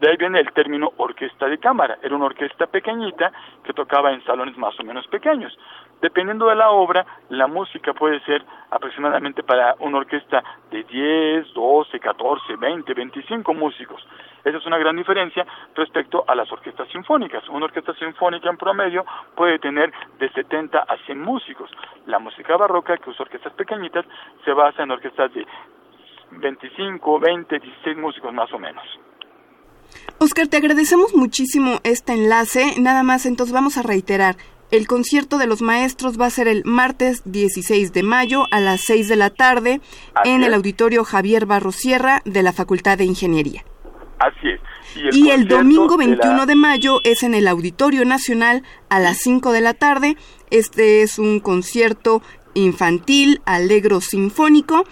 De ahí viene el término orquesta de cámara. Era una orquesta pequeñita que tocaba en salones más o menos pequeños. Dependiendo de la obra, la música puede ser aproximadamente para una orquesta de 10, 12, 14, 20, 25 músicos. Esa es una gran diferencia respecto a las orquestas sinfónicas. Una orquesta sinfónica en promedio puede tener de 70 a 100 músicos. La música barroca, que usa orquestas pequeñitas, se basa en orquestas de 25, 20, 16 músicos más o menos. Oscar, te agradecemos muchísimo este enlace. Nada más, entonces vamos a reiterar. El concierto de los maestros va a ser el martes 16 de mayo a las 6 de la tarde en el auditorio Javier Barrosierra de la Facultad de Ingeniería. Así es. Y el, domingo 21 de, mayo es en el Auditorio Nacional a las 5 de la tarde. Este es un concierto infantil, alegro sinfónico.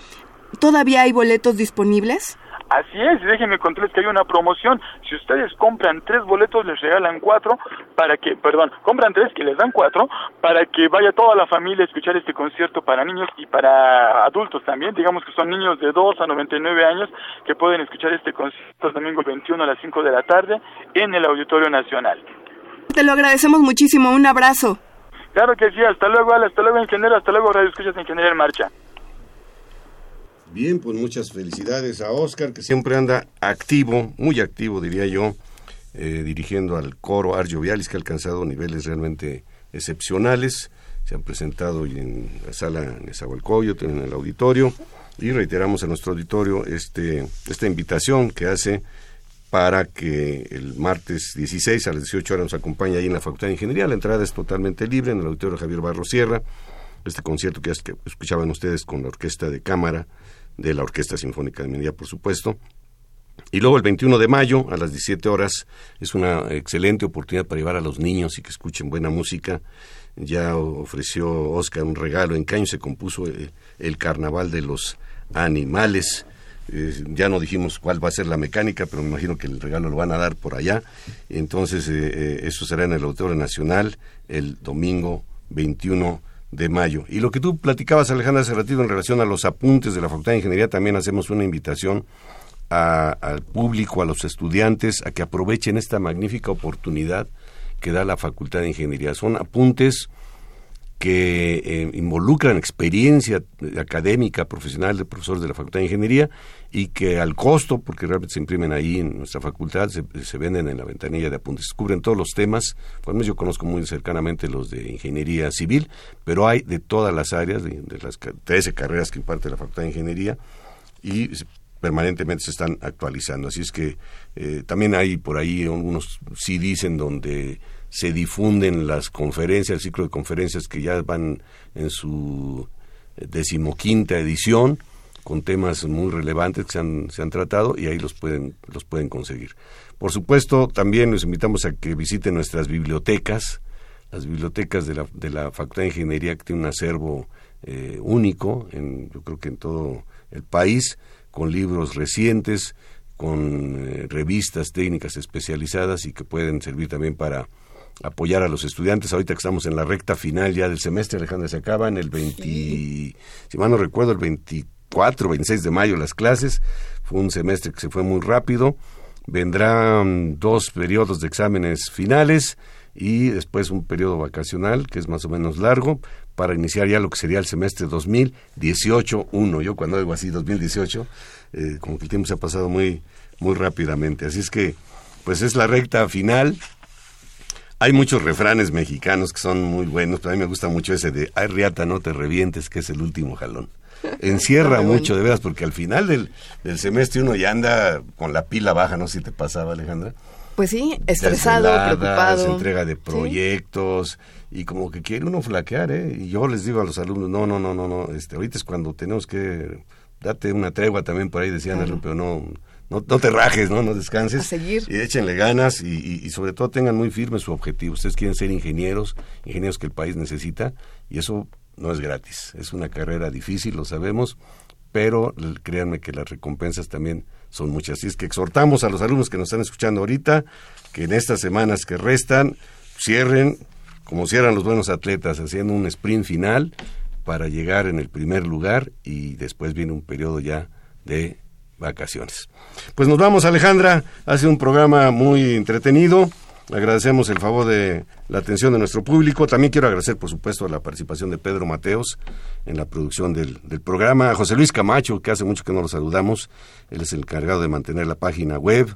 ¿Todavía hay boletos disponibles? Así es, déjenme contarles que hay una promoción. Si ustedes compran tres boletos, les regalan cuatro para que, perdón, compran tres que les dan cuatro para que vaya toda la familia a escuchar este concierto para niños y para adultos también. Digamos que son niños de 2 a 99 años que pueden escuchar este concierto el domingo 21 a las 5 de la tarde en el Auditorio Nacional. Te lo agradecemos muchísimo. Un abrazo. Claro que sí. Hasta luego, Hasta luego, ingeniero. Hasta luego, Radio Escuchas Ingeniero en Marcha. Bien, pues muchas felicidades a Oscar, que siempre anda activo, muy activo diría yo, eh, dirigiendo al coro Argio Vialis, que ha alcanzado niveles realmente excepcionales. Se han presentado en la sala Nezahualcóyotl, en el auditorio, y reiteramos a nuestro auditorio este, esta invitación que hace para que el martes 16 a las 18 horas nos acompañe ahí en la Facultad de Ingeniería. La entrada es totalmente libre en el auditorio Javier Barro Sierra. Este concierto que escuchaban ustedes con la orquesta de cámara de la Orquesta Sinfónica de Minería, por supuesto. Y luego el 21 de mayo a las 17 horas es una excelente oportunidad para llevar a los niños y que escuchen buena música. Ya ofreció Oscar un regalo. En Caño se compuso eh, el Carnaval de los Animales. Eh, ya no dijimos cuál va a ser la mecánica, pero me imagino que el regalo lo van a dar por allá. Entonces, eh, eso será en el Auditorio Nacional el domingo 21 de mayo. Y lo que tú platicabas, Alejandra, hace ratito en relación a los apuntes de la Facultad de Ingeniería, también hacemos una invitación al público, a los estudiantes, a que aprovechen esta magnífica oportunidad que da la Facultad de Ingeniería. Son apuntes que eh, involucran experiencia académica, profesional de profesores de la Facultad de Ingeniería y que al costo, porque realmente se imprimen ahí en nuestra facultad, se, venden en la ventanilla de apuntes, cubren todos los temas, por yo conozco muy cercanamente los de Ingeniería Civil, pero hay de todas las áreas, de, de las 13 carreras que imparte la Facultad de Ingeniería, y permanentemente se están actualizando. Así es que eh, también hay por ahí algunos CDs en donde se difunden las conferencias, el ciclo de conferencias que ya van en su decimoquinta edición con temas muy relevantes que se han, se han tratado y ahí los pueden, los pueden conseguir. Por supuesto, también los invitamos a que visiten nuestras bibliotecas, las bibliotecas de la, de la Facultad de Ingeniería que tiene un acervo eh, único, en, yo creo que en todo el país, con libros recientes, con eh, revistas técnicas especializadas y que pueden servir también para apoyar a los estudiantes. Ahorita que estamos en la recta final ya del semestre, Alejandra, se acaban el 20, si mal no recuerdo, el 24, 26 de mayo las clases. Fue un semestre que se fue muy rápido. Vendrán dos periodos de exámenes finales y después un periodo vacacional que es más o menos largo para iniciar ya lo que sería el semestre 2018-1. Yo cuando digo así 2018, eh, como que el tiempo se ha pasado muy, muy rápidamente. Así es que, pues es la recta final. Hay muchos refranes mexicanos que son muy buenos, pero a mí me gusta mucho ese de, ay riata, no te revientes, que es el último jalón. Encierra mucho, de veras, porque al final del, del semestre uno ya anda con la pila baja, no sé si te pasaba, Alejandra. Pues sí, estresado, preocupado. entrega de proyectos y como que quiere uno flaquear, ¿eh? Y yo les digo a los alumnos, no, no, no, no, no, este, ahorita es cuando tenemos que date una tregua también por ahí decían, pero no, no, no, te rajes, ¿no? No descanses. seguir. Y échenle ganas y, y, sobre todo tengan muy firme su objetivo. Ustedes quieren ser ingenieros, ingenieros que el país necesita y eso no es gratis. Es una carrera difícil, lo sabemos, pero créanme que las recompensas también son muchas. Así es que exhortamos a los alumnos que nos están escuchando ahorita que en estas semanas que restan cierren como cierran los buenos atletas, haciendo un sprint final para llegar en el primer lugar y después viene un periodo ya de vacaciones. Pues nos vamos, Alejandra. Ha sido un programa muy entretenido. Agradecemos el favor de la atención de nuestro público. También quiero agradecer, por supuesto, la participación de Pedro Mateos en la producción del, programa. A José Luis Camacho, que hace mucho que no lo saludamos. Él es el encargado de mantener la página web.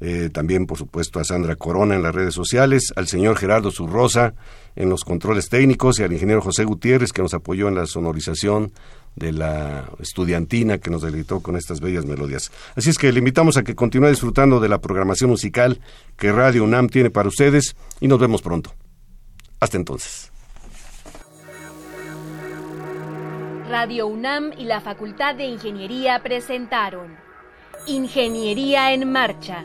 Eh, también, por supuesto, a Sandra Corona en las redes sociales, al señor Gerardo Zurrosa en los controles técnicos y al ingeniero José Gutiérrez que nos apoyó en la sonorización de la estudiantina que nos deleitó con estas bellas melodías. Así es que le invitamos a que continúe disfrutando de la programación musical que Radio UNAM tiene para ustedes y nos vemos pronto. Hasta entonces. Radio UNAM y la Facultad de Ingeniería presentaron Ingeniería en Marcha